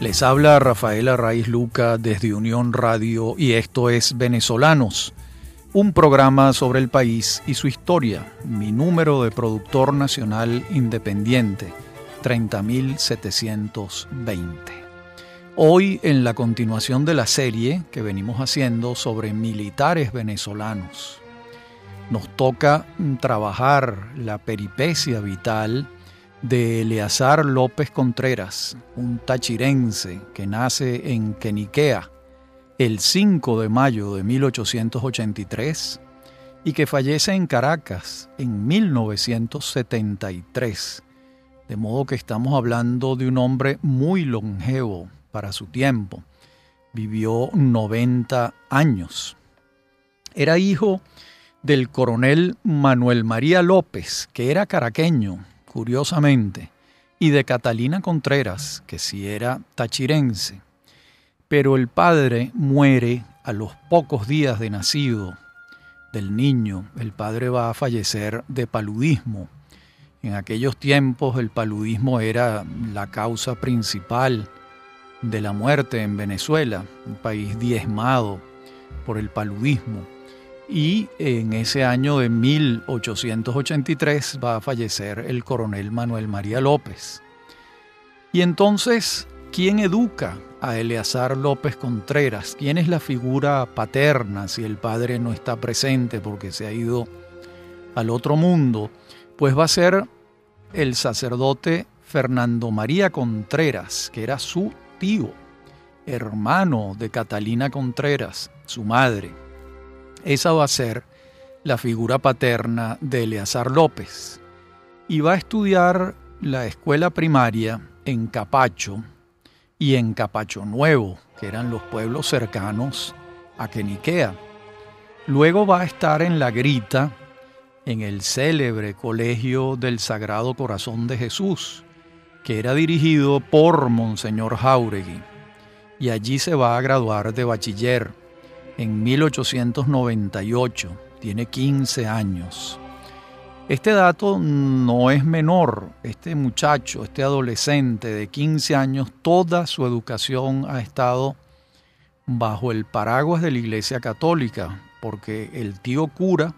Les habla Rafaela Raiz Luca desde Unión Radio y esto es Venezolanos, un programa sobre el país y su historia. Mi número de productor nacional independiente, 30720. Hoy en la continuación de la serie que venimos haciendo sobre militares venezolanos. Nos toca trabajar la peripecia vital de Eleazar López Contreras, un tachirense que nace en Queniquea el 5 de mayo de 1883 y que fallece en Caracas en 1973. De modo que estamos hablando de un hombre muy longevo para su tiempo. Vivió 90 años. Era hijo del coronel Manuel María López, que era caraqueño, curiosamente, y de Catalina Contreras, que sí era tachirense. Pero el padre muere a los pocos días de nacido del niño. El padre va a fallecer de paludismo. En aquellos tiempos el paludismo era la causa principal de la muerte en Venezuela, un país diezmado por el paludismo y en ese año de 1883 va a fallecer el coronel Manuel María López. Y entonces, ¿quién educa a Eleazar López Contreras? ¿Quién es la figura paterna si el padre no está presente porque se ha ido al otro mundo? Pues va a ser el sacerdote Fernando María Contreras, que era su tío, hermano de Catalina Contreras, su madre. Esa va a ser la figura paterna de Eleazar López. Y va a estudiar la escuela primaria en Capacho y en Capacho Nuevo, que eran los pueblos cercanos a Queniquea. Luego va a estar en La Grita, en el célebre Colegio del Sagrado Corazón de Jesús, que era dirigido por Monseñor Jauregui, y allí se va a graduar de bachiller en 1898, tiene 15 años. Este dato no es menor, este muchacho, este adolescente de 15 años, toda su educación ha estado bajo el paraguas de la Iglesia Católica, porque el tío cura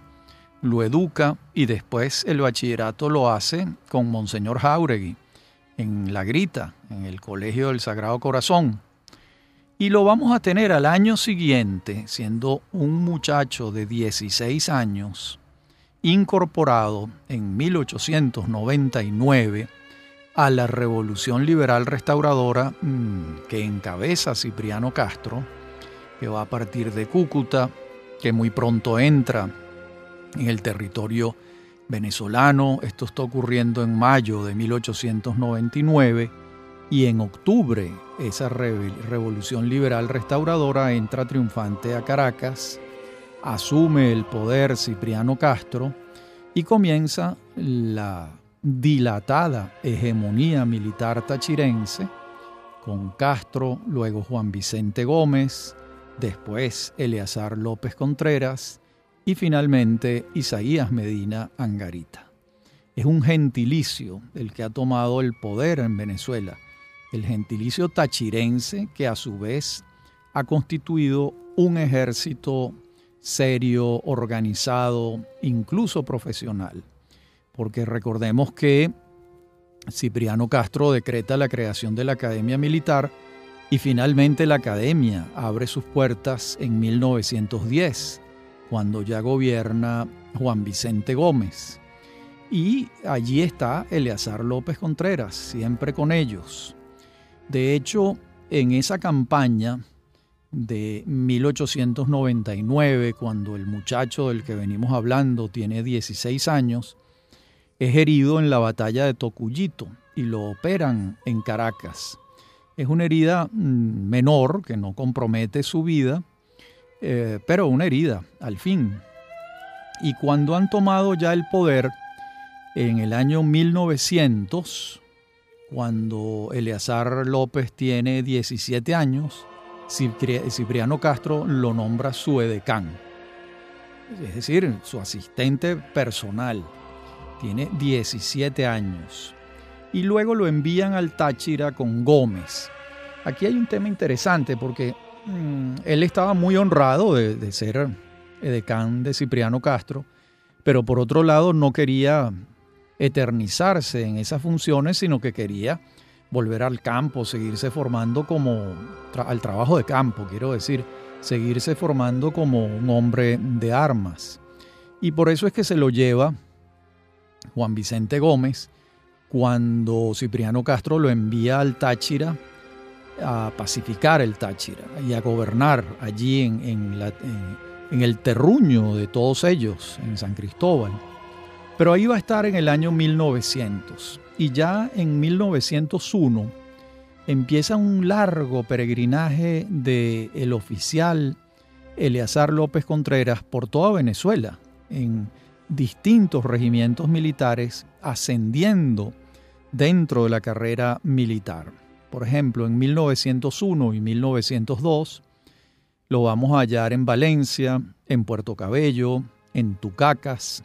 lo educa y después el bachillerato lo hace con Monseñor Jauregui en La Grita, en el Colegio del Sagrado Corazón. Y lo vamos a tener al año siguiente, siendo un muchacho de 16 años, incorporado en 1899 a la Revolución Liberal Restauradora mm, que encabeza Cipriano Castro, que va a partir de Cúcuta, que muy pronto entra en el territorio venezolano. Esto está ocurriendo en mayo de 1899 y en octubre esa revolución liberal restauradora entra triunfante a Caracas, asume el poder Cipriano Castro y comienza la dilatada hegemonía militar tachirense con Castro, luego Juan Vicente Gómez, después Eleazar López Contreras y finalmente Isaías Medina Angarita. Es un gentilicio el que ha tomado el poder en Venezuela el gentilicio tachirense, que a su vez ha constituido un ejército serio, organizado, incluso profesional. Porque recordemos que Cipriano Castro decreta la creación de la Academia Militar y finalmente la Academia abre sus puertas en 1910, cuando ya gobierna Juan Vicente Gómez. Y allí está Eleazar López Contreras, siempre con ellos. De hecho, en esa campaña de 1899, cuando el muchacho del que venimos hablando tiene 16 años, es herido en la batalla de Tocuyito y lo operan en Caracas. Es una herida mm, menor que no compromete su vida, eh, pero una herida al fin. Y cuando han tomado ya el poder, en el año 1900, cuando Eleazar López tiene 17 años, Cipriano Castro lo nombra su edecán, es decir, su asistente personal. Tiene 17 años. Y luego lo envían al Táchira con Gómez. Aquí hay un tema interesante porque mm, él estaba muy honrado de, de ser edecán de Cipriano Castro, pero por otro lado no quería eternizarse en esas funciones, sino que quería volver al campo, seguirse formando como al trabajo de campo, quiero decir, seguirse formando como un hombre de armas. Y por eso es que se lo lleva Juan Vicente Gómez cuando Cipriano Castro lo envía al Táchira a pacificar el Táchira y a gobernar allí en, en el terruño de todos ellos, en San Cristóbal. Pero ahí va a estar en el año 1900 y ya en 1901 empieza un largo peregrinaje de el oficial Eleazar López Contreras por toda Venezuela, en distintos regimientos militares, ascendiendo dentro de la carrera militar. Por ejemplo, en 1901 y 1902 lo vamos a hallar en Valencia, en Puerto Cabello, en Tucacas,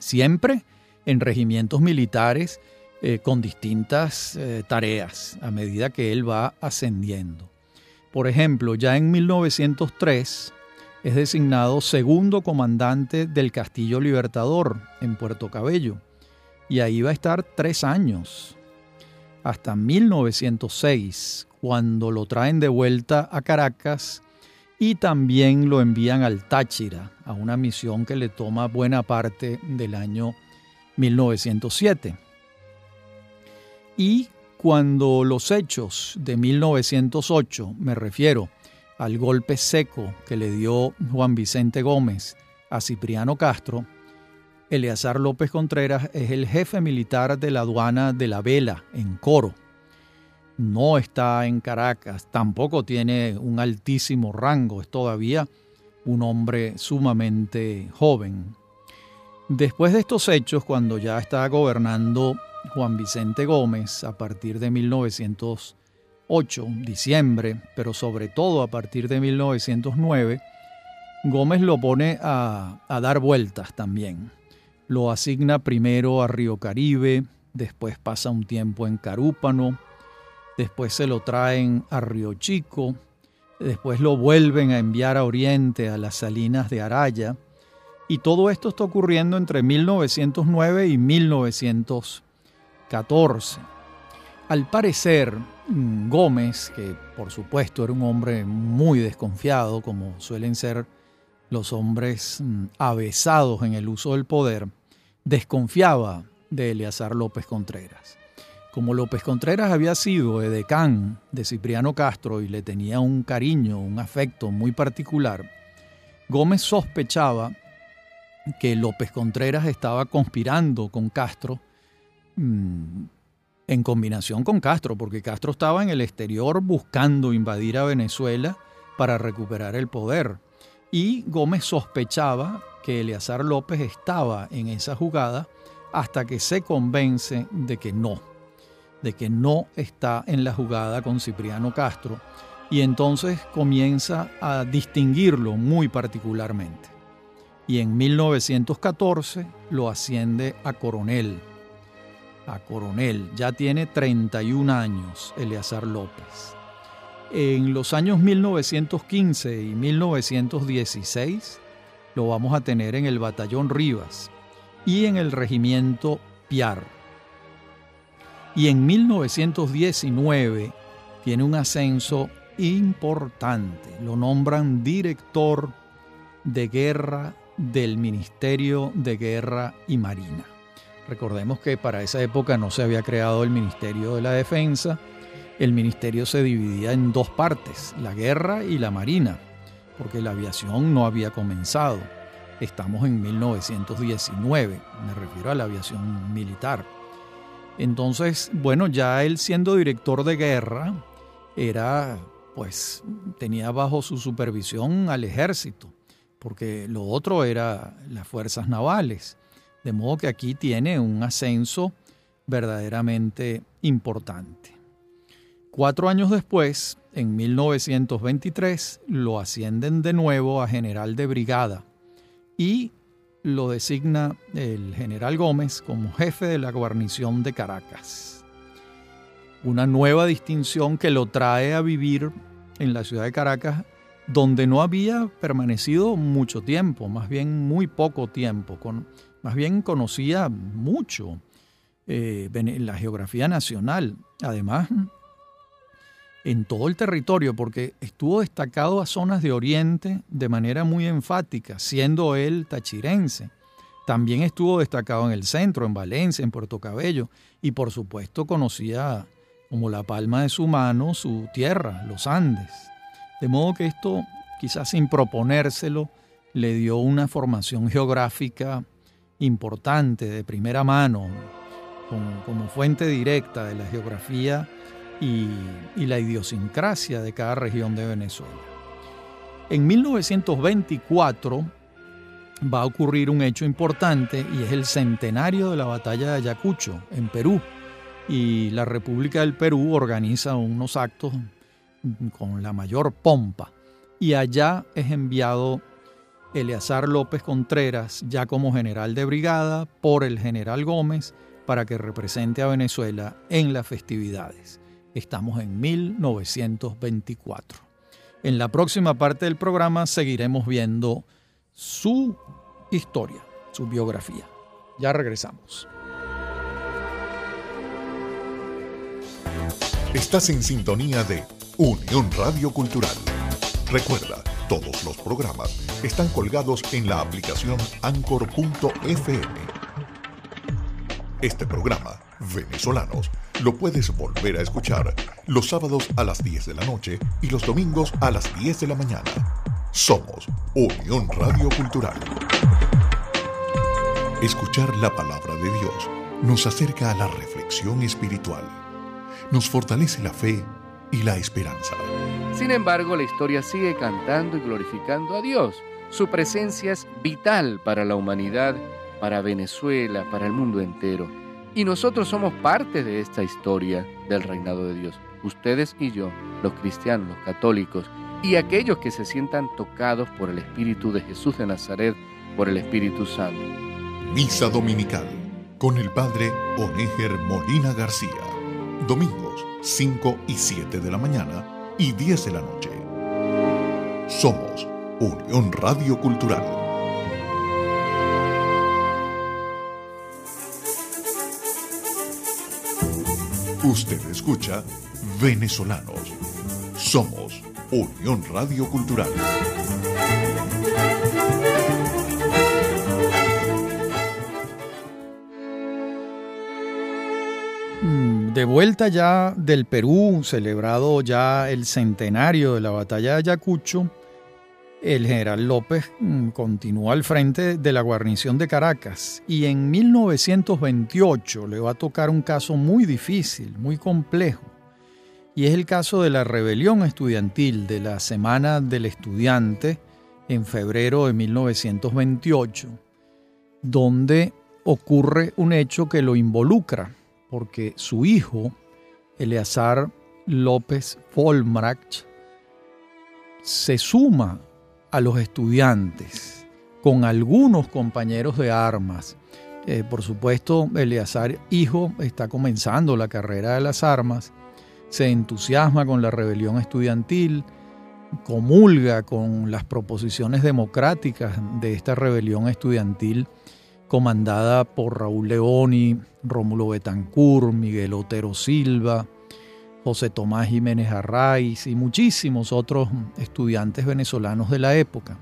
siempre en regimientos militares eh, con distintas eh, tareas a medida que él va ascendiendo. Por ejemplo, ya en 1903 es designado segundo comandante del Castillo Libertador en Puerto Cabello y ahí va a estar tres años, hasta 1906, cuando lo traen de vuelta a Caracas y también lo envían al Táchira, a una misión que le toma buena parte del año 1907. Y cuando los hechos de 1908, me refiero al golpe seco que le dio Juan Vicente Gómez a Cipriano Castro, Eleazar López Contreras es el jefe militar de la aduana de la Vela, en Coro no está en Caracas, tampoco tiene un altísimo rango, es todavía un hombre sumamente joven. Después de estos hechos, cuando ya está gobernando Juan Vicente Gómez a partir de 1908, diciembre, pero sobre todo a partir de 1909, Gómez lo pone a, a dar vueltas también. Lo asigna primero a Río Caribe, después pasa un tiempo en Carúpano, después se lo traen a Río Chico, después lo vuelven a enviar a Oriente, a las Salinas de Araya, y todo esto está ocurriendo entre 1909 y 1914. Al parecer, mm, Gómez, que por supuesto era un hombre muy desconfiado, como suelen ser los hombres mm, avesados en el uso del poder, desconfiaba de Eleazar López Contreras. Como López Contreras había sido edecán de Cipriano Castro y le tenía un cariño, un afecto muy particular, Gómez sospechaba que López Contreras estaba conspirando con Castro mm, en combinación con Castro, porque Castro estaba en el exterior buscando invadir a Venezuela para recuperar el poder. Y Gómez sospechaba que Eleazar López estaba en esa jugada hasta que se convence de que no, de que no está en la jugada con Cipriano Castro y entonces comienza a distinguirlo muy particularmente. Y en 1914 lo asciende a coronel. A coronel, ya tiene 31 años Eleazar López. En los años 1915 y 1916 lo vamos a tener en el batallón Rivas y en el regimiento Piar y en 1919 tiene un ascenso importante. Lo nombran director de guerra del Ministerio de Guerra y Marina. Recordemos que para esa época no se había creado el Ministerio de la Defensa. El ministerio se dividía en dos partes, la guerra y la marina, porque la aviación no había comenzado. Estamos en 1919, me refiero a la aviación militar. Entonces, bueno, ya él siendo director de guerra, era, pues, tenía bajo su supervisión al ejército, porque lo otro era las fuerzas navales. De modo que aquí tiene un ascenso verdaderamente importante. Cuatro años después, en 1923, lo ascienden de nuevo a general de brigada y lo designa el general Gómez como jefe de la guarnición de Caracas. una nueva distinción que lo trae a vivir en la ciudad de Caracas, donde no había permanecido mucho tiempo, más bien muy poco tiempo, con, más bien conocía mucho eh, la geografía nacional. Además, en todo el territorio, porque estuvo destacado a zonas de Oriente de manera muy enfática, siendo él tachirense. También estuvo destacado en el centro, en Valencia, en Puerto Cabello, y por supuesto conocía como la palma de su mano su tierra, los Andes. De modo que esto, quizás sin proponérselo, le dio una formación geográfica importante, de primera mano, como, fuente directa de la geografía y, la idiosincrasia de cada región de Venezuela. En 1924, va a ocurrir un hecho importante y es el centenario de la batalla de Ayacucho en Perú. Y la República del Perú organiza unos actos con la mayor pompa. Y allá es enviado Eleazar López Contreras, ya como general de brigada, por el general Gómez, para que represente a Venezuela en las festividades. Estamos en 1924. En la próxima parte del programa seguiremos viendo su historia, su biografía. Ya regresamos. Estás en sintonía de Unión Radio Cultural. Recuerda, todos los programas están colgados en la aplicación anchor.fm. Este programa, Venezolanos, lo puedes volver a escuchar los sábados a las 10 de la noche y los domingos a las 10 de la mañana somos Unión Radio Cultural. Escuchar la palabra de Dios nos acerca a la reflexión espiritual, nos fortalece la fe y la esperanza. Sin embargo, la historia sigue cantando y glorificando a Dios. Su presencia es vital para la humanidad, para Venezuela, para el mundo entero. Y nosotros somos parte de esta historia del reinado de Dios. Ustedes y yo, los cristianos, los católicos, y aquellos que se sientan tocados por el Espíritu de Jesús de Nazaret, por el Espíritu Santo. Misa Dominical con el Padre Onéger Molina García. Domingos 5 y 7 de la mañana y 10 de la noche. Somos Unión Radio Cultural. Usted escucha Venezolanos. Somos Unión Radio Cultural. Mm, de vuelta ya del Perú, celebrado ya el centenario de la batalla de Ayacucho, el general López mm, continúa al frente de la guarnición de Caracas y en 1928 le va a tocar un caso muy difícil, muy complejo y es el caso de la rebelión estudiantil de la Semana del Estudiante en febrero de 1928, donde ocurre un hecho que lo involucra, porque su hijo, Eleazar López Folmrach, se suma a los estudiantes con algunos compañeros de armas. Eh, por supuesto, Eleazar, hijo, está comenzando la carrera de las armas se entusiasma con la rebelión estudiantil, comulga con las proposiciones democráticas de esta rebelión estudiantil comandada por Raúl Leoni, Rómulo Betancourt, Miguel Otero Silva, José Tomás Jiménez Arraiz y muchísimos otros estudiantes venezolanos de la época.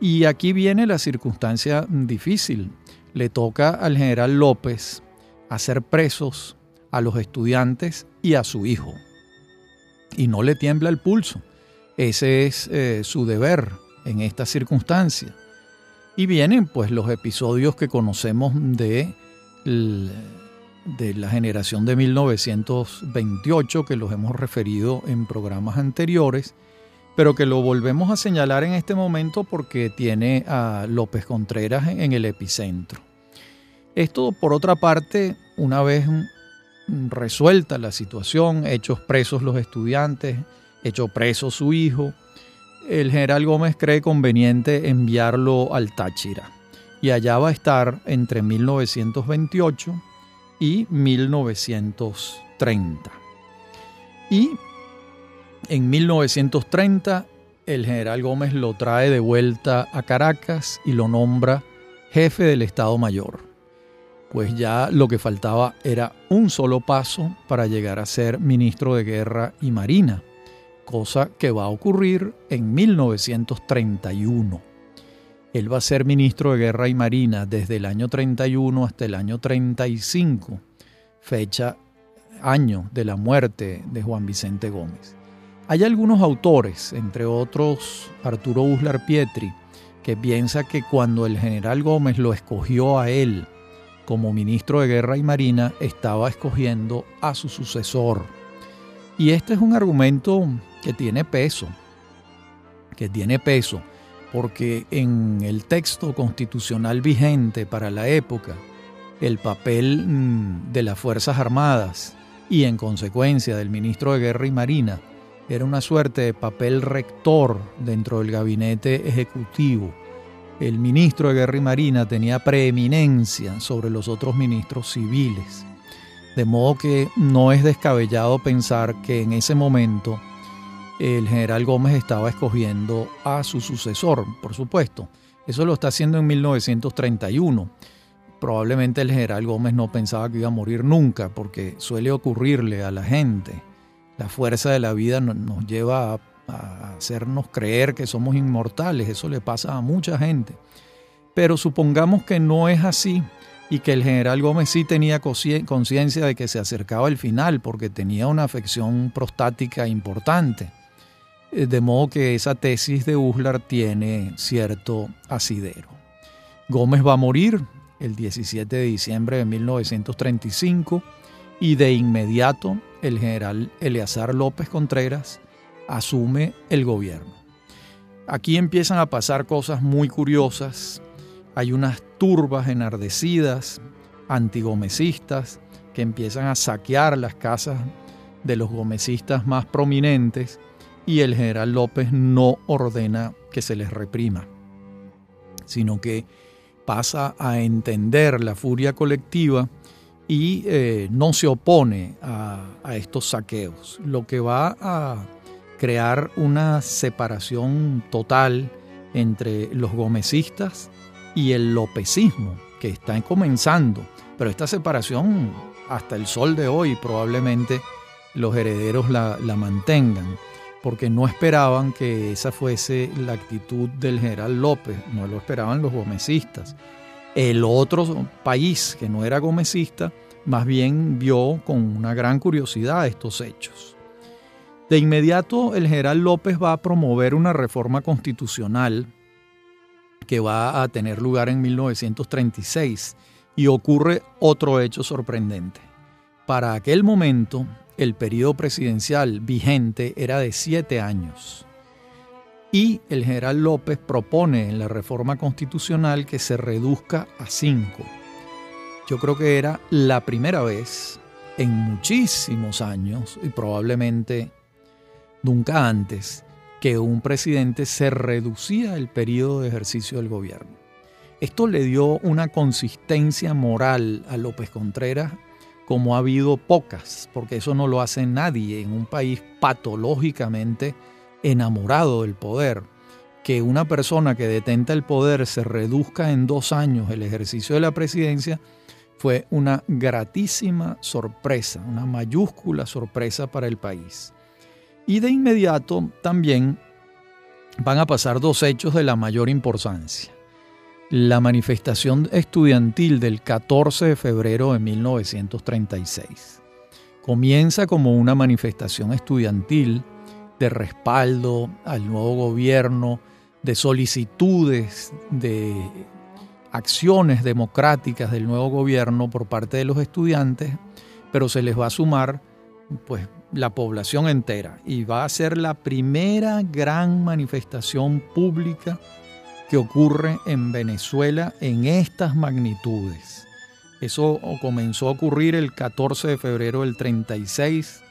Y aquí viene la circunstancia difícil. Le toca al general López hacer presos a los estudiantes y a su hijo. Y no le tiembla el pulso. Ese es eh, su deber en esta circunstancia. Y vienen pues los episodios que conocemos de, de la generación de 1928, que los hemos referido en programas anteriores, pero que lo volvemos a señalar en este momento porque tiene a López Contreras en el epicentro. Esto, por otra parte, una vez resuelta la situación, hechos presos los estudiantes, hecho preso su hijo, el general Gómez cree conveniente enviarlo al Táchira. Y allá va a estar entre 1928 y 1930. Y en 1930 el general Gómez lo trae de vuelta a Caracas y lo nombra jefe del Estado Mayor. Pues ya lo que faltaba era un solo paso para llegar a ser ministro de Guerra y Marina, cosa que va a ocurrir en 1931. Él va a ser ministro de Guerra y Marina desde el año 31 hasta el año 35, fecha, año de la muerte de Juan Vicente Gómez. Hay algunos autores, entre otros Arturo Uslar Pietri, que piensa que cuando el general Gómez lo escogió a él como ministro de Guerra y Marina, estaba escogiendo a su sucesor. Y este es un argumento que tiene peso, que tiene peso, porque en el texto constitucional vigente para la época, el papel mm, de las Fuerzas Armadas y en consecuencia del ministro de Guerra y Marina era una suerte de papel rector dentro del gabinete ejecutivo. El ministro de Guerra y Marina tenía preeminencia sobre los otros ministros civiles. De modo que no es descabellado pensar que en ese momento el general Gómez estaba escogiendo a su sucesor, por supuesto. Eso lo está haciendo en 1931. Probablemente el general Gómez no pensaba que iba a morir nunca, porque suele ocurrirle a la gente la fuerza de la vida nos lleva a, hacernos creer que somos inmortales. Eso le pasa a mucha gente. Pero supongamos que no es así y que el general Gómez sí tenía conciencia de que se acercaba el final porque tenía una afección prostática importante. Eh, de modo que esa tesis de Uslar tiene cierto asidero. Gómez va a morir el 17 de diciembre de 1935 y de inmediato el general Eleazar López Contreras asume el gobierno. Aquí empiezan a pasar cosas muy curiosas. Hay unas turbas enardecidas, antigomecistas, que empiezan a saquear las casas de los gomecistas más prominentes y el general López no ordena que se les reprima, sino que pasa a entender la furia colectiva y eh, no se opone a, estos saqueos, lo que va a crear una separación total entre los gomecistas y el lopecismo que está comenzando. Pero esta separación hasta el sol de hoy probablemente los herederos la, la mantengan, porque no esperaban que esa fuese la actitud del general López, no lo esperaban los gomecistas. El otro país que no era gomecista, más bien vio con una gran curiosidad estos hechos. De inmediato, el general López va a promover una reforma constitucional que va a tener lugar en 1936 y ocurre otro hecho sorprendente. Para aquel momento, el periodo presidencial vigente era de siete años y el general López propone en la reforma constitucional que se reduzca a cinco. Yo creo que era la primera vez en muchísimos años y probablemente nunca antes que un presidente se reducía el periodo de ejercicio del gobierno. Esto le dio una consistencia moral a López Contreras como ha habido pocas, porque eso no lo hace nadie en un país patológicamente enamorado del poder. Que una persona que detenta el poder se reduzca en dos años el ejercicio de la presidencia fue una gratísima sorpresa, una mayúscula sorpresa para el país. Y de inmediato también van a pasar dos hechos de la mayor importancia. La manifestación estudiantil del 14 de febrero de 1936 comienza como una manifestación estudiantil de respaldo al nuevo gobierno, de solicitudes, de acciones democráticas del nuevo gobierno por parte de los estudiantes, pero se les va a sumar pues la población entera y va a ser la primera gran manifestación pública ocurre en Venezuela en estas magnitudes. Eso comenzó a ocurrir el 14 de febrero del 36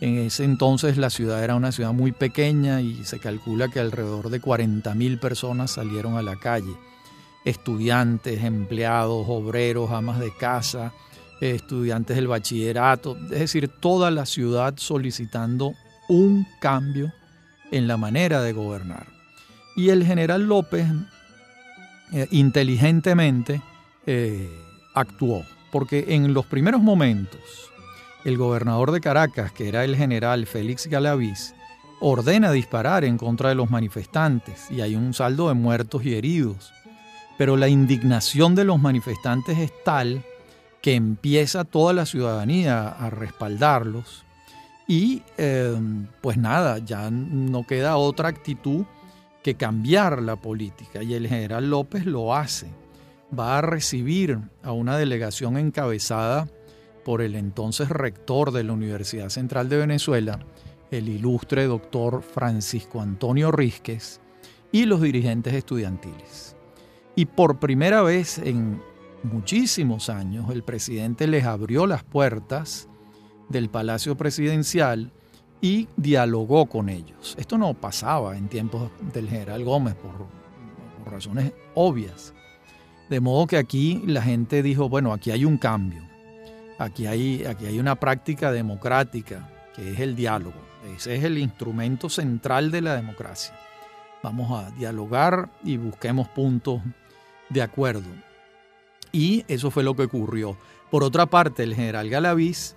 en ese entonces la ciudad era una ciudad muy pequeña y se calcula que alrededor de 40.000 personas salieron a la calle. Estudiantes, empleados, obreros, amas de casa, estudiantes del bachillerato, es decir, toda la ciudad solicitando un cambio en la manera de gobernar. Y el general López eh, inteligentemente eh, actuó, porque en los primeros momentos el gobernador de Caracas, que era el general Félix Galaviz, ordena disparar en contra de los manifestantes y hay un saldo de muertos y heridos. Pero la indignación de los manifestantes es tal que empieza toda la ciudadanía a respaldarlos y eh, pues nada, ya no queda otra actitud que cambiar la política y el general López lo hace. Va a recibir a una delegación encabezada por el entonces rector de la Universidad Central de Venezuela, el ilustre doctor Francisco Antonio Rísquez, y los dirigentes estudiantiles. Y por primera vez en muchísimos años, el presidente les abrió las puertas del Palacio Presidencial y dialogó con ellos. Esto no pasaba en tiempos del general Gómez por, razones obvias. De modo que aquí la gente dijo, bueno, aquí hay un cambio Aquí hay, aquí hay una práctica democrática que es el diálogo. Ese es el instrumento central de la democracia. Vamos a dialogar y busquemos puntos de acuerdo. Y eso fue lo que ocurrió. Por otra parte, el general Galaviz,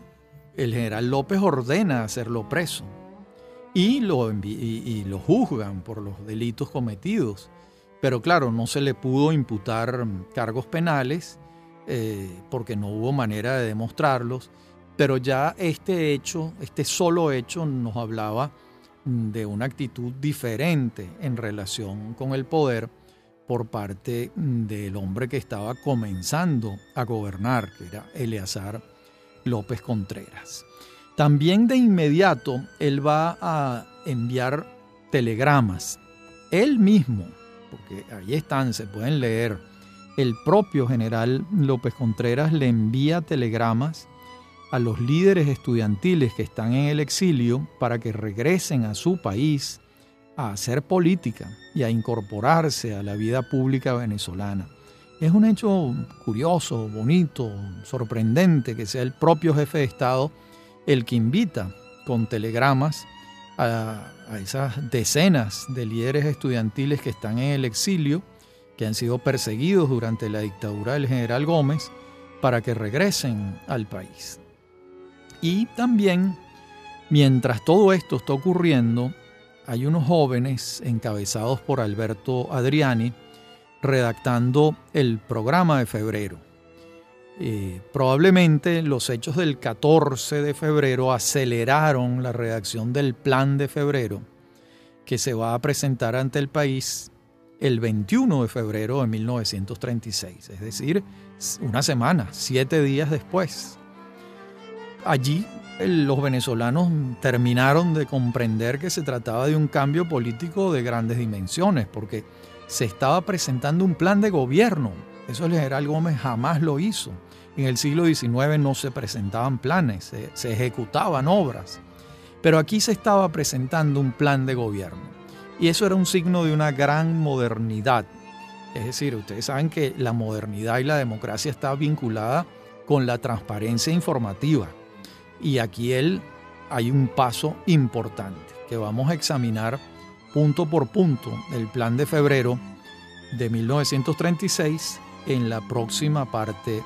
el general López ordena hacerlo preso y lo, y lo juzgan por los delitos cometidos. Pero claro, no se le pudo imputar cargos penales eh, porque no hubo manera de demostrarlos, pero ya este hecho, este solo hecho nos hablaba de una actitud diferente en relación con el poder por parte del hombre que estaba comenzando a gobernar, que era Eleazar López Contreras. También de inmediato él va a enviar telegramas, él mismo, porque ahí están, se pueden leer, el propio general López Contreras le envía telegramas a los líderes estudiantiles que están en el exilio para que regresen a su país a hacer política y a incorporarse a la vida pública venezolana. Es un hecho curioso, bonito, sorprendente que sea el propio jefe de Estado el que invita con telegramas a, esas decenas de líderes estudiantiles que están en el exilio que han sido perseguidos durante la dictadura del general Gómez para que regresen al país. Y también, mientras todo esto está ocurriendo, hay unos jóvenes encabezados por Alberto Adriani redactando el programa de febrero. Eh, probablemente los hechos del 14 de febrero aceleraron la redacción del plan de febrero que se va a presentar ante el país el 21 de febrero de 1936, es decir, una semana, siete días después. Allí los venezolanos terminaron de comprender que se trataba de un cambio político de grandes dimensiones, porque se estaba presentando un plan de gobierno. Eso el general Gómez jamás lo hizo. En el siglo XIX no se presentaban planes, se, ejecutaban obras. Pero aquí se estaba presentando un plan de gobierno. Y eso era un signo de una gran modernidad. Es decir, ustedes saben que la modernidad y la democracia está vinculada con la transparencia informativa. Y aquí él, hay un paso importante que vamos a examinar punto por punto el plan de febrero de 1936 en la próxima parte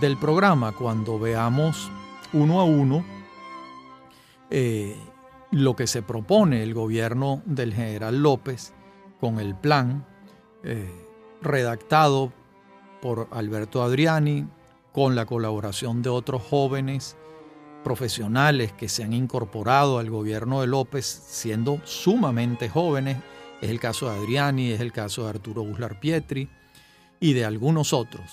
del programa, cuando veamos uno a uno eh, lo que se propone el gobierno del general López con el plan eh, redactado por Alberto Adriani, con la colaboración de otros jóvenes profesionales que se han incorporado al gobierno de López siendo sumamente jóvenes. Es el caso de Adriani, es el caso de Arturo Buslar Pietri y de algunos otros.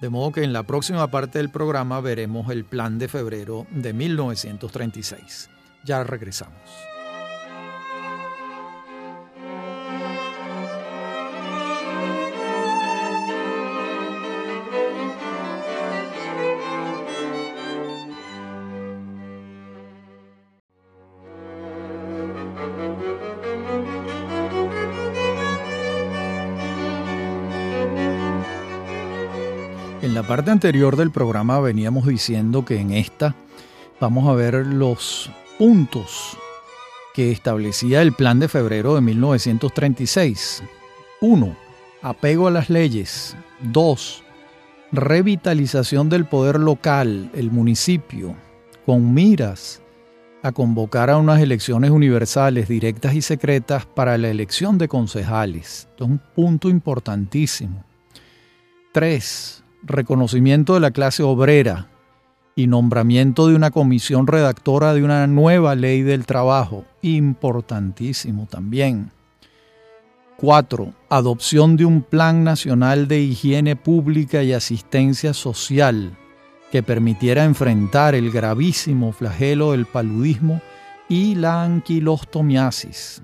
De modo que en la próxima parte del programa veremos el plan de febrero de 1936. Ya regresamos. Parte anterior del programa veníamos diciendo que en esta vamos a ver los puntos que establecía el plan de febrero de 1936. 1. Apego a las leyes. 2. Revitalización del poder local, el municipio, con miras a convocar a unas elecciones universales, directas y secretas para la elección de concejales. Esto es un punto importantísimo. 3. Reconocimiento de la clase obrera y nombramiento de una comisión redactora de una nueva ley del trabajo. Importantísimo también. 4. Adopción de un plan nacional de higiene pública y asistencia social que permitiera enfrentar el gravísimo flagelo del paludismo y la anquilostomiasis.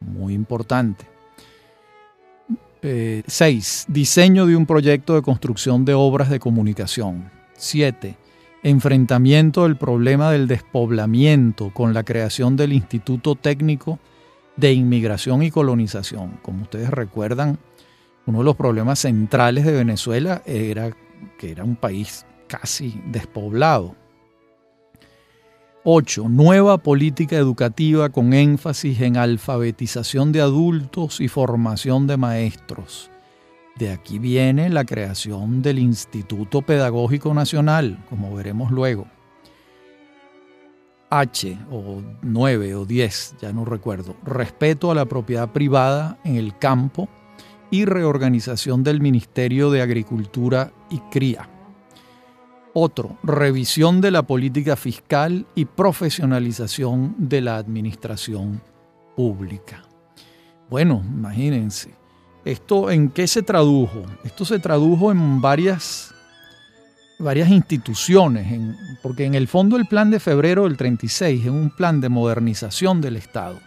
Muy importante. 6. Eh, diseño de un proyecto de construcción de obras de comunicación. 7. Enfrentamiento del problema del despoblamiento con la creación del Instituto Técnico de Inmigración y Colonización. Como ustedes recuerdan, uno de los problemas centrales de Venezuela era que era un país casi despoblado. 8. Nueva política educativa con énfasis en alfabetización de adultos y formación de maestros. De aquí viene la creación del Instituto Pedagógico Nacional, como veremos luego. H o 9 o 10, ya no recuerdo. Respeto a la propiedad privada en el campo y reorganización del Ministerio de Agricultura y Cría. Otro, revisión de la política fiscal y profesionalización de la administración pública. Bueno, imagínense, ¿esto en qué se tradujo? Esto se tradujo en varias, varias instituciones, porque en el fondo el plan de febrero del 36 es un plan de modernización del Estado.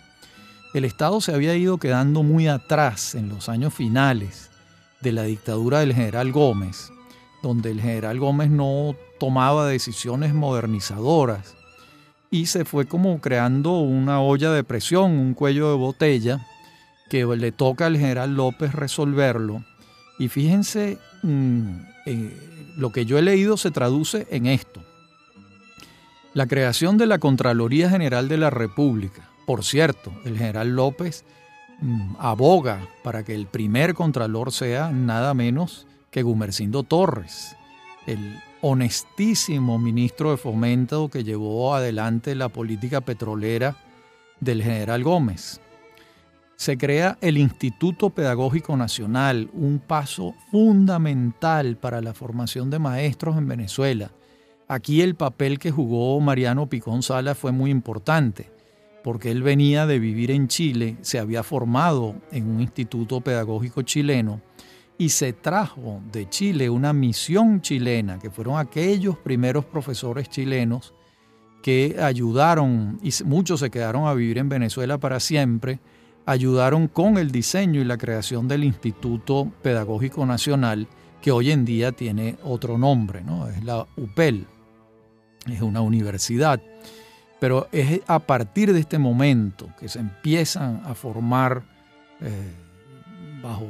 El Estado se había ido quedando muy atrás en los años finales de la dictadura del general Gómez donde el general Gómez no tomaba decisiones modernizadoras y se fue como creando una olla de presión, un cuello de botella que le toca al general López resolverlo. Y fíjense, mm, eh, lo que yo he leído se traduce en esto. La creación de la Contraloría General de la República. Por cierto, el general López mm, aboga para que el primer contralor sea nada menos que Gumercindo Torres, el honestísimo ministro de Fomento que llevó adelante la política petrolera del general Gómez. Se crea el Instituto Pedagógico Nacional, un paso fundamental para la formación de maestros en Venezuela. Aquí el papel que jugó Mariano Picón Sala fue muy importante, porque él venía de vivir en Chile, se había formado en un instituto pedagógico chileno y se trajo de Chile una misión chilena, que fueron aquellos primeros profesores chilenos que ayudaron, y muchos se quedaron a vivir en Venezuela para siempre, ayudaron con el diseño y la creación del Instituto Pedagógico Nacional, que hoy en día tiene otro nombre, ¿no? es la UPEL, es una universidad. Pero es a partir de este momento que se empiezan a formar eh, bajo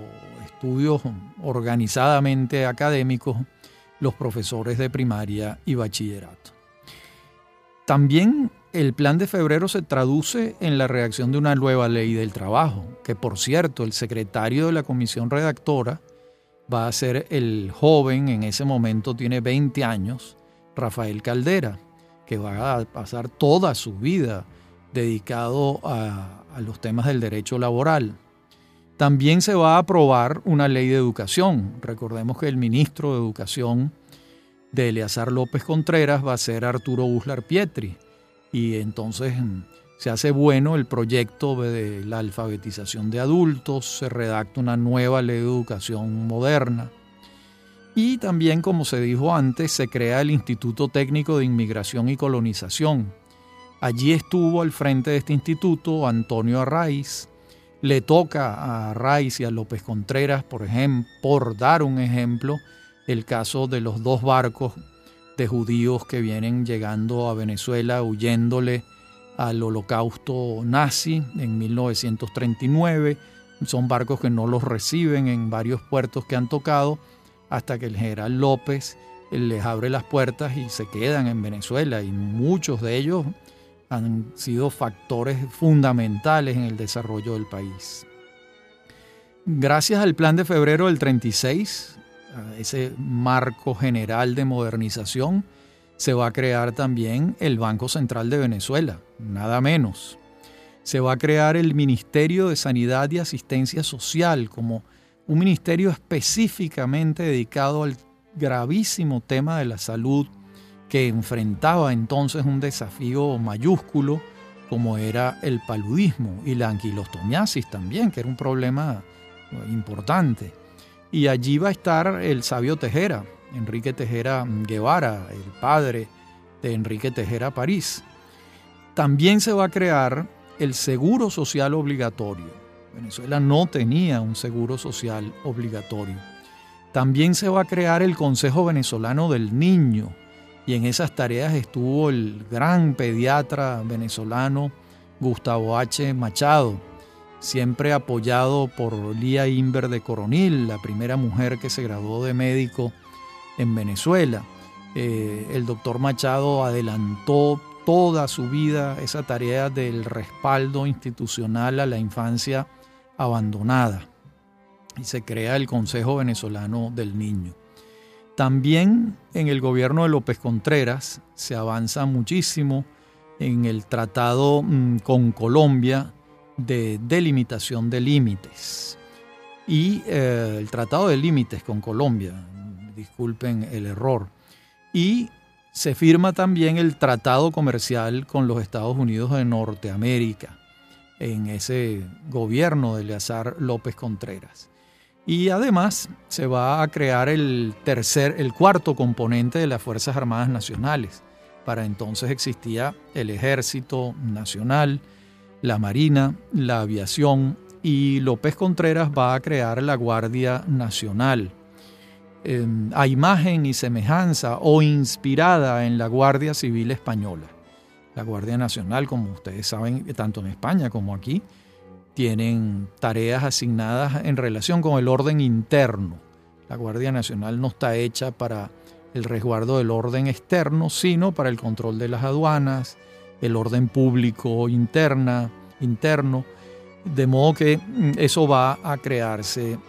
estudios organizadamente académicos los profesores de primaria y bachillerato. También el plan de febrero se traduce en la redacción de una nueva ley del trabajo, que por cierto el secretario de la comisión redactora va a ser el joven, en ese momento tiene 20 años, Rafael Caldera, que va a pasar toda su vida dedicado a, a los temas del derecho laboral. También se va a aprobar una ley de educación. Recordemos que el ministro de Educación de Eleazar López Contreras va a ser Arturo Uslar Pietri. Y entonces mm, se hace bueno el proyecto de la alfabetización de adultos, se redacta una nueva ley de educación moderna. Y también, como se dijo antes, se crea el Instituto Técnico de Inmigración y Colonización. Allí estuvo al frente de este instituto Antonio Arraiz, le toca a Raiz y a López Contreras, por ejemplo, por dar un ejemplo, el caso de los dos barcos de judíos que vienen llegando a Venezuela huyéndole al holocausto nazi en 1939. Son barcos que no los reciben en varios puertos que han tocado. hasta que el general López les abre las puertas y se quedan en Venezuela y muchos de ellos han sido factores fundamentales en el desarrollo del país. Gracias al plan de febrero del 36, a ese marco general de modernización, se va a crear también el Banco Central de Venezuela, nada menos. Se va a crear el Ministerio de Sanidad y Asistencia Social como un ministerio específicamente dedicado al gravísimo tema de la salud que enfrentaba entonces un desafío mayúsculo como era el paludismo y la anquilostomiasis también, que era un problema importante. Y allí va a estar el sabio Tejera, Enrique Tejera Guevara, el padre de Enrique Tejera París. También se va a crear el seguro social obligatorio. Venezuela no tenía un seguro social obligatorio. También se va a crear el Consejo Venezolano del Niño y en esas tareas estuvo el gran pediatra venezolano Gustavo H. Machado, siempre apoyado por Lía Inver de Coronil, la primera mujer que se graduó de médico en Venezuela. Eh, el doctor Machado adelantó toda su vida esa tarea del respaldo institucional a la infancia abandonada y se crea el Consejo Venezolano del Niño. También en el gobierno de López Contreras se avanza muchísimo en el tratado mm, con Colombia de delimitación de límites y eh, el tratado de límites con Colombia, disculpen el error, y se firma también el tratado comercial con los Estados Unidos de Norteamérica en ese gobierno de Eleazar López Contreras. Y además se va a crear el tercer, el cuarto componente de las Fuerzas Armadas Nacionales. Para entonces existía el Ejército Nacional, la Marina, la Aviación y López Contreras va a crear la Guardia Nacional. a imagen y semejanza o inspirada en la Guardia Civil Española. La Guardia Nacional, como ustedes saben, tanto en España como aquí, tienen tareas asignadas en relación con el orden interno. La Guardia Nacional no está hecha para el resguardo del orden externo, sino para el control de las aduanas, el orden público interna, interno, de modo que mm, eso va a crearse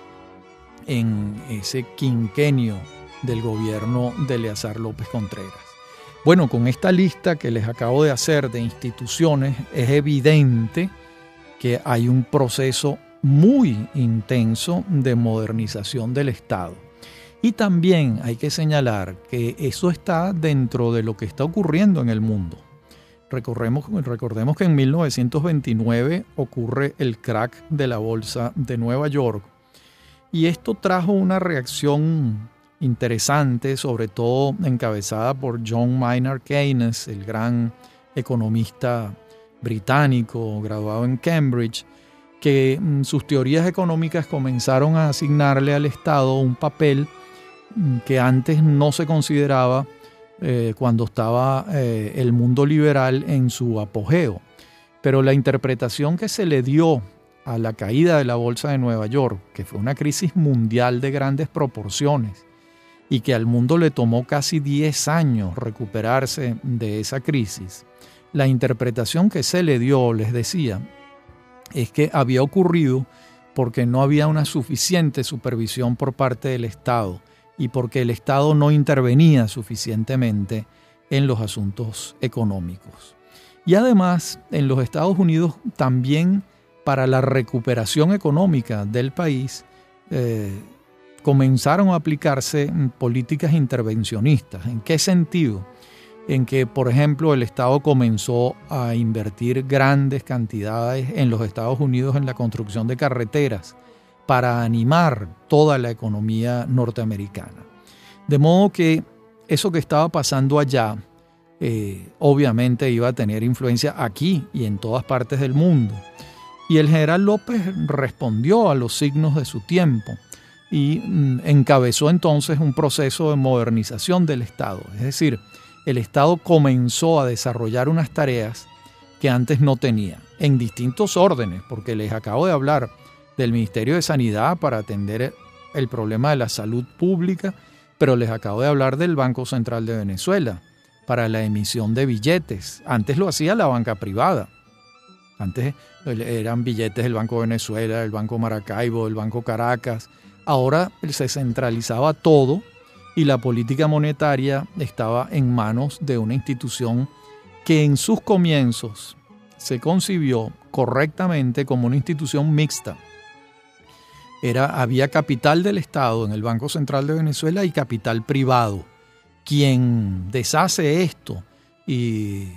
en ese quinquenio del gobierno de Eleazar López Contreras. Bueno, con esta lista que les acabo de hacer de instituciones, es evidente que hay un proceso muy intenso de modernización del Estado. Y también hay que señalar que eso está dentro de lo que está ocurriendo en el mundo. Recordemos, recordemos que en 1929 ocurre el crack de la bolsa de Nueva York y esto trajo una reacción interesante, sobre todo encabezada por John Maynard Keynes, el gran economista británico graduado en Cambridge, que mm, sus teorías económicas comenzaron a asignarle al Estado un papel mm, que antes no se consideraba eh, cuando estaba eh, el mundo liberal en su apogeo. Pero la interpretación que se le dio a la caída de la Bolsa de Nueva York, que fue una crisis mundial de grandes proporciones y que al mundo le tomó casi 10 años recuperarse de esa crisis, la interpretación que se le dio, les decía, es que había ocurrido porque no había una suficiente supervisión por parte del Estado y porque el Estado no intervenía suficientemente en los asuntos económicos. Y además, en los Estados Unidos también para la recuperación económica del país eh, comenzaron a aplicarse políticas intervencionistas. ¿En qué sentido? En que, por ejemplo, el Estado comenzó a invertir grandes cantidades en los Estados Unidos en la construcción de carreteras para animar toda la economía norteamericana. De modo que eso que estaba pasando allá, eh, obviamente iba a tener influencia aquí y en todas partes del mundo. Y el general López respondió a los signos de su tiempo y mm, encabezó entonces un proceso de modernización del Estado. Es decir, el Estado comenzó a desarrollar unas tareas que antes no tenía, en distintos órdenes, porque les acabo de hablar del Ministerio de Sanidad para atender el problema de la salud pública, pero les acabo de hablar del Banco Central de Venezuela para la emisión de billetes. Antes lo hacía la banca privada. Antes eran billetes del Banco de Venezuela, del Banco Maracaibo, del Banco Caracas. Ahora se centralizaba todo y la política monetaria estaba en manos de una institución que en sus comienzos se concibió correctamente como una institución mixta. Era, había capital del Estado en el Banco Central de Venezuela y capital privado. Quien deshace esto y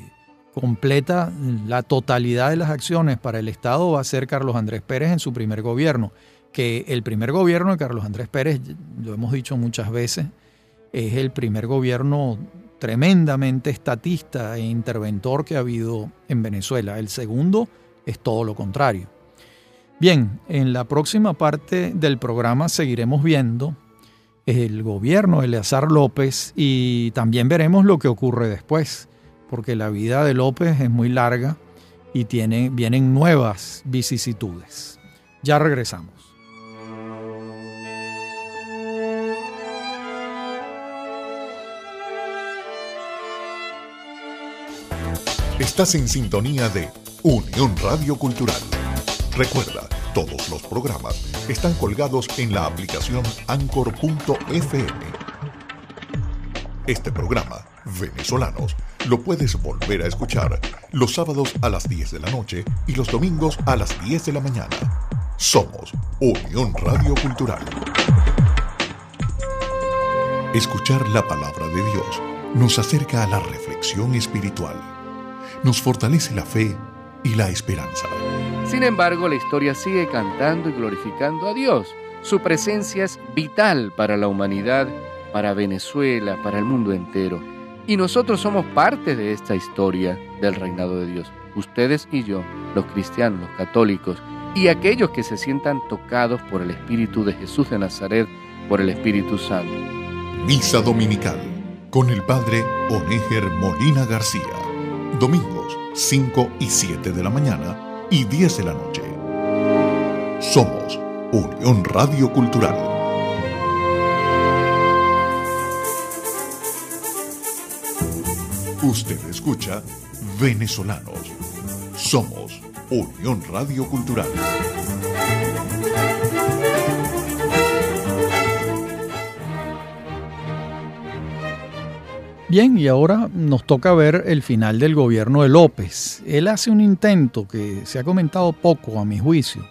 completa la totalidad de las acciones para el Estado va a ser Carlos Andrés Pérez en su primer gobierno, que el primer gobierno de Carlos Andrés Pérez, lo hemos dicho muchas veces, es el primer gobierno tremendamente estatista e interventor que ha habido en Venezuela. El segundo es todo lo contrario. Bien, en la próxima parte del programa seguiremos viendo el gobierno de Eleazar López y también veremos lo que ocurre después, porque la vida de López es muy larga y vienen nuevas vicisitudes. Ya regresamos. Estás en sintonía de Unión Radio Cultural. Recuerda, todos los programas están colgados en la aplicación anchor.fm. Este programa, Venezolanos, lo puedes volver a escuchar los sábados a las 10 de la noche y los domingos a las 10 de la mañana. Somos Unión Radio Cultural. Escuchar la palabra de Dios nos acerca a la reflexión espiritual nos fortalece la fe y la esperanza. Sin embargo, la historia sigue cantando y glorificando a Dios. Su presencia es vital para la humanidad, para Venezuela, para el mundo entero. Y nosotros somos parte de esta historia del reinado de Dios. Ustedes y yo, los cristianos, los católicos, y aquellos que se sientan tocados por el Espíritu de Jesús de Nazaret, por el Espíritu Santo. Misa Dominical con el Padre Onéger Molina García domingos 5 y 7 de la mañana y 10 de la noche. Somos Unión Radio Cultural. Usted escucha Venezolanos. Somos Unión Radio Cultural. Bien, y ahora nos toca ver el final del gobierno de López. Él hace un intento que se ha comentado poco a mi juicio,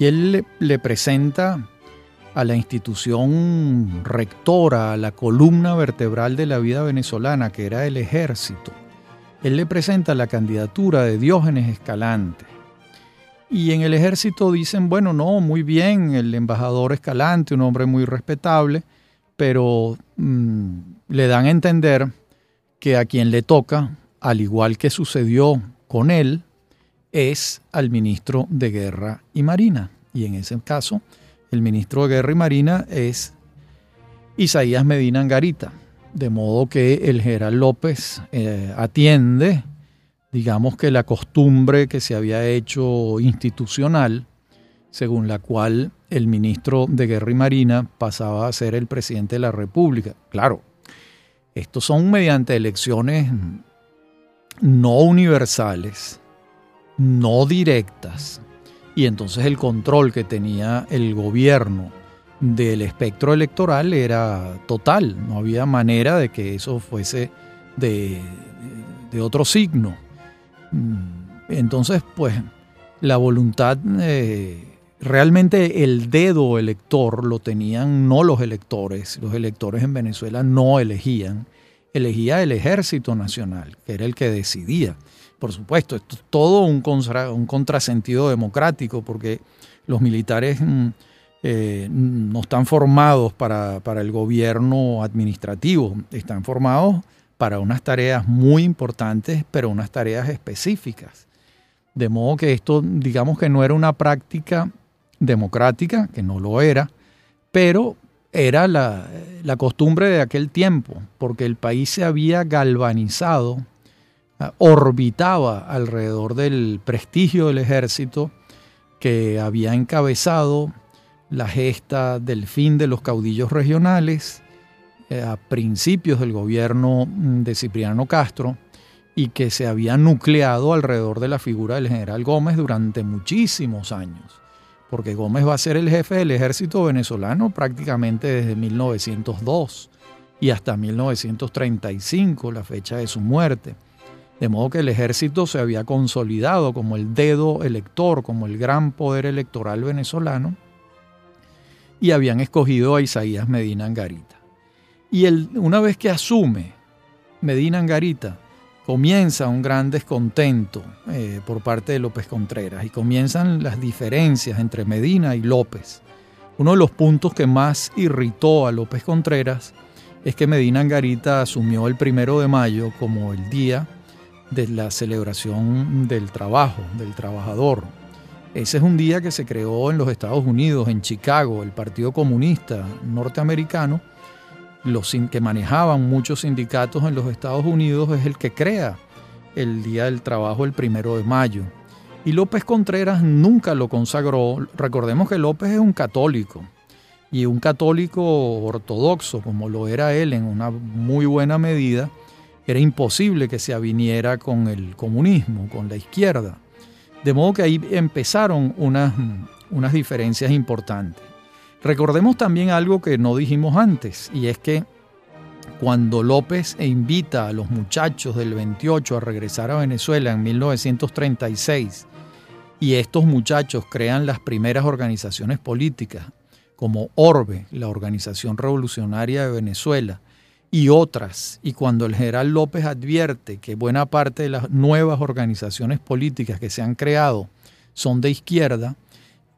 y él le, presenta a la institución rectora, a la columna vertebral de la vida venezolana, que era el ejército. Él le presenta la candidatura de Diógenes Escalante. Y en el ejército dicen, bueno, no, muy bien, el embajador Escalante, un hombre muy respetable, pero mm, le dan a entender que a quien le toca, al igual que sucedió con él, es al ministro de Guerra y Marina. Y en ese caso, el ministro de Guerra y Marina es Isaías Medina Angarita. De modo que el general López eh, atiende, digamos que la costumbre que se había hecho institucional, según la cual el ministro de Guerra y Marina pasaba a ser el presidente de la República. Claro, estos son mediante elecciones no universales, no directas, y entonces el control que tenía el gobierno del espectro electoral era total, no había manera de que eso fuese de, otro signo. Entonces, pues, la voluntad, eh, realmente el dedo elector lo tenían no los electores, los electores en Venezuela no elegían, elegía el ejército nacional, que era el que decidía. Por supuesto, esto es todo un, un contrasentido democrático, porque los militares mm, eh, no están formados para, para el gobierno administrativo, están formados para unas tareas muy importantes, pero unas tareas específicas. De modo que esto, digamos que no era una práctica democrática, que no lo era, pero era la, costumbre de aquel tiempo, porque el país se había galvanizado, ah, orbitaba alrededor del prestigio del ejército que había encabezado la gesta del fin de los caudillos regionales eh, a principios del gobierno de Cipriano Castro y que se había nucleado alrededor de la figura del general Gómez durante muchísimos años, porque Gómez va a ser el jefe del ejército venezolano prácticamente desde 1902 y hasta 1935, la fecha de su muerte. De modo que el ejército se había consolidado como el dedo elector, como el gran poder electoral venezolano, y habían escogido a Isaías Medina Angarita. Y una vez que asume Medina Angarita, comienza un gran descontento eh, por parte de López Contreras y comienzan las diferencias entre Medina y López. Uno de los puntos que más irritó a López Contreras es que Medina Angarita asumió el primero de mayo como el día de la celebración del trabajo, del trabajador. Ese es un día que se creó en los Estados Unidos, en Chicago, el Partido Comunista norteamericano, los que manejaban muchos sindicatos en los Estados Unidos, es el que crea el Día del Trabajo el primero de mayo. Y López Contreras nunca lo consagró. Recordemos que López es un católico y un católico ortodoxo, como lo era él en una muy buena medida, era imposible que se aviniera con el comunismo, con la izquierda. De modo que ahí empezaron unas, unas diferencias importantes. Recordemos también algo que no dijimos antes, y es que cuando López invita a los muchachos del 28 a regresar a Venezuela en 1936, y estos muchachos crean las primeras organizaciones políticas, como Orbe, la Organización Revolucionaria de Venezuela, y otras, y cuando el general López advierte que buena parte de las nuevas organizaciones políticas que se han creado son de izquierda,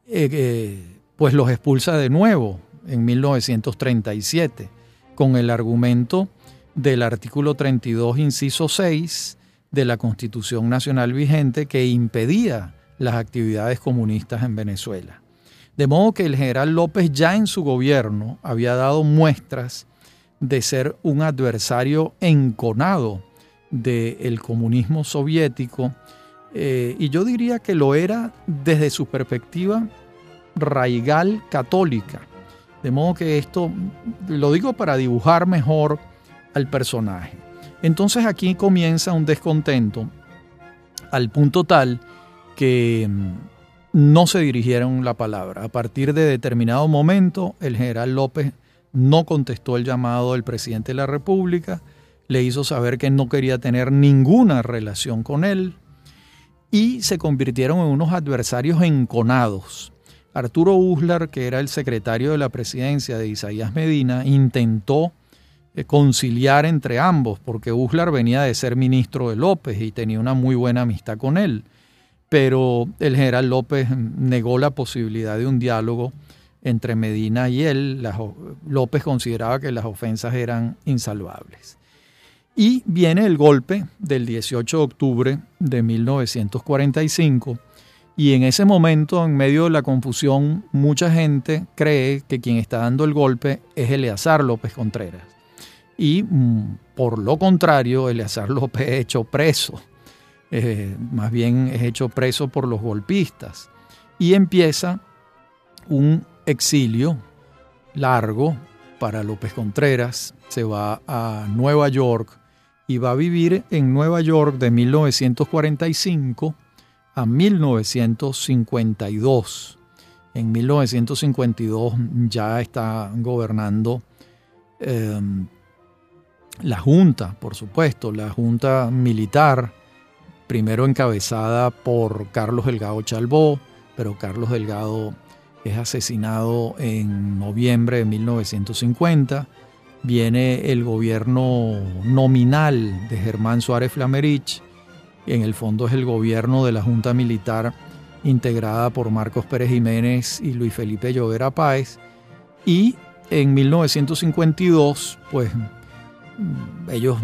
eh, eh, pues los expulsa de nuevo en 1937 con el argumento del artículo 32, inciso 6 de la Constitución Nacional vigente que impedía las actividades comunistas en Venezuela. De modo que el general López ya en su gobierno había dado muestras de ser un adversario enconado del comunismo soviético eh, y yo diría que lo era desde su perspectiva raigal católica. De modo que esto lo digo para dibujar mejor al personaje. Entonces aquí comienza un descontento al punto tal que mm, no se dirigieron la palabra. A partir de determinado momento, el general López no contestó el llamado del presidente de la República, le hizo saber que no quería tener ninguna relación con él y se convirtieron en unos adversarios enconados. Arturo Uslar, que era el secretario de la presidencia de Isaías Medina, intentó eh, conciliar entre ambos, porque Uslar venía de ser ministro de López y tenía una muy buena amistad con él. Pero el general López negó la posibilidad de un diálogo entre Medina y él. López consideraba que las ofensas eran insalvables. Y viene el golpe del 18 de octubre de 1945 y en ese momento, en medio de la confusión, mucha gente cree que quien está dando el golpe es Eleazar López Contreras. Y mm, por lo contrario, Eleazar López es hecho preso. Eh, más bien es hecho preso por los golpistas. Y empieza un exilio largo para López Contreras. Se va a Nueva York y va a vivir en Nueva York de 1945 a 1952. En 1952 ya está gobernando em, la Junta, por supuesto, la Junta Militar, primero encabezada por Carlos Delgado Chalbó, pero Carlos Delgado es asesinado en noviembre de 1950. Viene el gobierno nominal de Germán Suárez Flamerich, en el fondo es el gobierno de la Junta Militar integrada por Marcos Pérez Jiménez y Luis Felipe Llovera Páez. Y en 1952, pues ellos,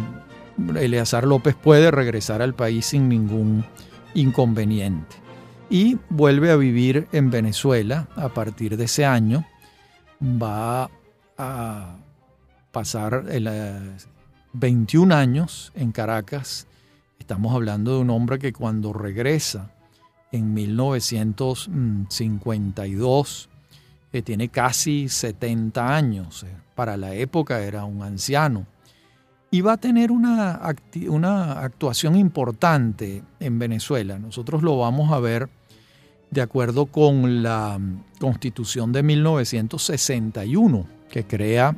Eleazar López puede regresar al país sin ningún inconveniente. Y vuelve a vivir en Venezuela a partir de ese año. Va a pasar 21 años en Caracas Estamos hablando de un hombre que cuando regresa en 1952 eh, tiene casi 70 años, eh, para la época era un anciano, y va a tener una, una actuación importante en Venezuela. Nosotros lo vamos a ver de acuerdo con la constitución de 1961, que crea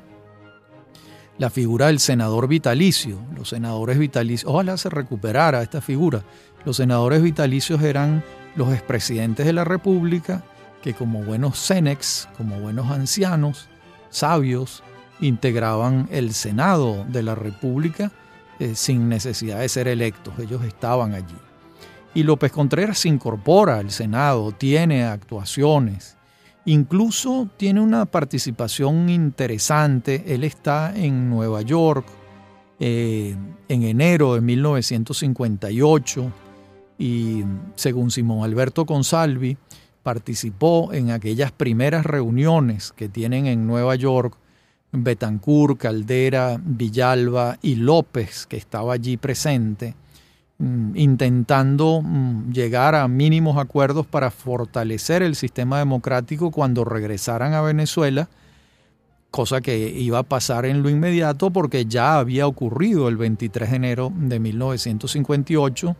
la figura del senador vitalicio. Los senadores vitalicios, ojalá se recuperara esta figura. Los senadores vitalicios eran los expresidentes de la República que como buenos cenex, como buenos ancianos, sabios, integraban el Senado de la República eh, sin necesidad de ser electos. Ellos estaban allí. Y López Contreras se incorpora al Senado, tiene actuaciones, incluso tiene una participación interesante. Él está en Nueva York eh, en enero de 1958 y según Simón Alberto Consalvi, participó en aquellas primeras reuniones que tienen en Nueva York Betancourt, Caldera, Villalba y López, que estaba allí presente, intentando mm, llegar a mínimos acuerdos para fortalecer el sistema democrático cuando regresaran a Venezuela, cosa que iba a pasar en lo inmediato porque ya había ocurrido el 23 de enero de 1958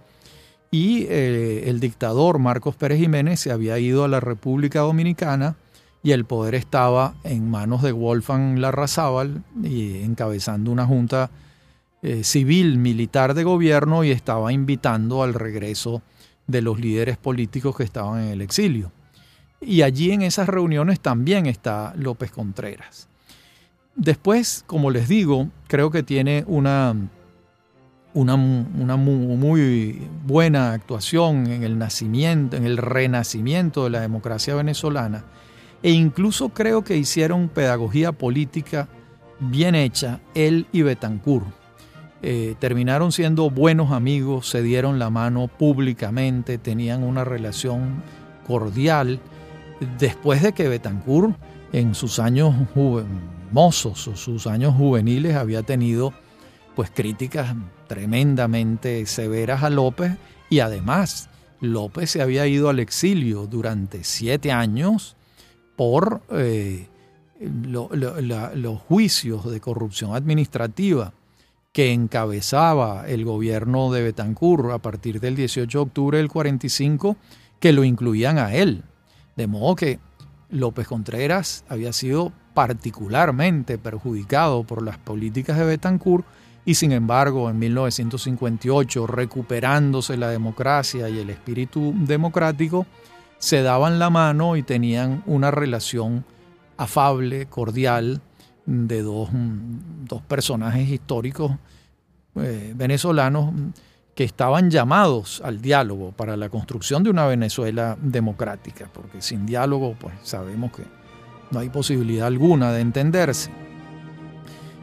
y eh, el dictador Marcos Pérez Jiménez se había ido a la República Dominicana y el poder estaba en manos de Wolfgang Larrazábal y encabezando una junta eh, civil, militar de gobierno y estaba invitando al regreso de los líderes políticos que estaban en el exilio. Y allí en esas reuniones también está López Contreras. Después, como les digo, creo que tiene una, una, muy buena actuación en el nacimiento, en el renacimiento de la democracia venezolana. E incluso creo que hicieron pedagogía política bien hecha él y Betancourt eh, terminaron siendo buenos amigos, se dieron la mano públicamente, tenían una relación cordial, después de que Betancourt en sus años mozos sus años juveniles había tenido pues críticas tremendamente severas a López y además López se había ido al exilio durante siete años por eh, los juicios de corrupción administrativa que encabezaba el gobierno de Betancourt a partir del 18 de octubre del 45, que lo incluían a él. De modo que López Contreras había sido particularmente perjudicado por las políticas de Betancourt y sin embargo en 1958, recuperándose la democracia y el espíritu democrático, se daban la mano y tenían una relación afable, cordial, de dos, dos personajes históricos eh, venezolanos que estaban llamados al diálogo para la construcción de una Venezuela democrática, porque sin diálogo pues sabemos que no hay posibilidad alguna de entenderse.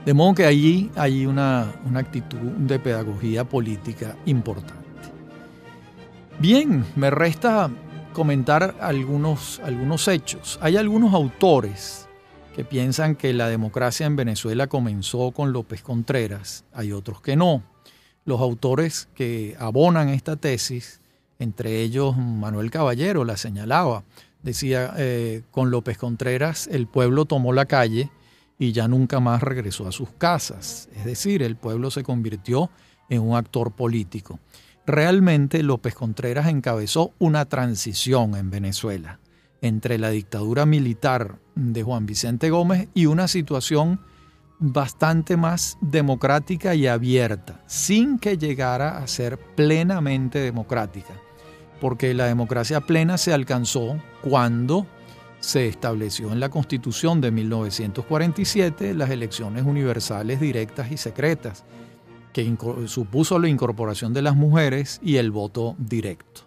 De modo que allí hay una, una actitud de pedagogía política importante. Bien, me resta comentar algunos, algunos hechos. Hay algunos autores que piensan que la democracia en Venezuela comenzó con López Contreras, hay otros que no. Los autores que abonan esta tesis, entre ellos Manuel Caballero la señalaba, decía, eh, con López Contreras el pueblo tomó la calle y ya nunca más regresó a sus casas, es decir, el pueblo se convirtió en un actor político. Realmente López Contreras encabezó una transición en Venezuela entre la dictadura militar de Juan Vicente Gómez y una situación bastante más democrática y abierta, sin que llegara a ser plenamente democrática, porque la democracia plena se alcanzó cuando se estableció en la Constitución de 1947 las elecciones universales directas y secretas, que supuso la incorporación de las mujeres y el voto directo.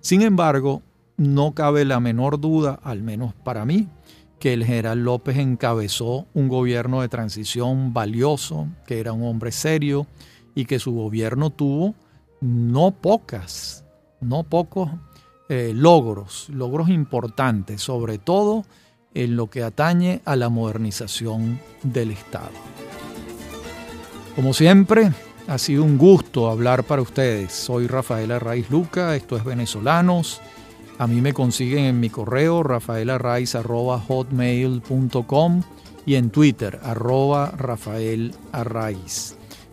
Sin embargo, no cabe la menor duda, al menos para mí, que el general López encabezó un gobierno de transición valioso, que era un hombre serio y que su gobierno tuvo no pocas, no pocos eh, logros, logros importantes, sobre todo en lo que atañe a la modernización del Estado. Como siempre, ha sido un gusto hablar para ustedes. Soy Rafael Arraiz Luca, esto es Venezolanos A mí me consiguen en mi correo rafaelarraiz.hotmail.com y en Twitter arroba Rafael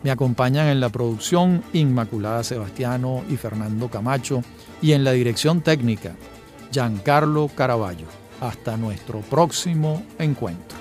Me acompañan en la producción Inmaculada Sebastiano y Fernando Camacho y en la dirección técnica Giancarlo Caraballo. Hasta nuestro próximo encuentro.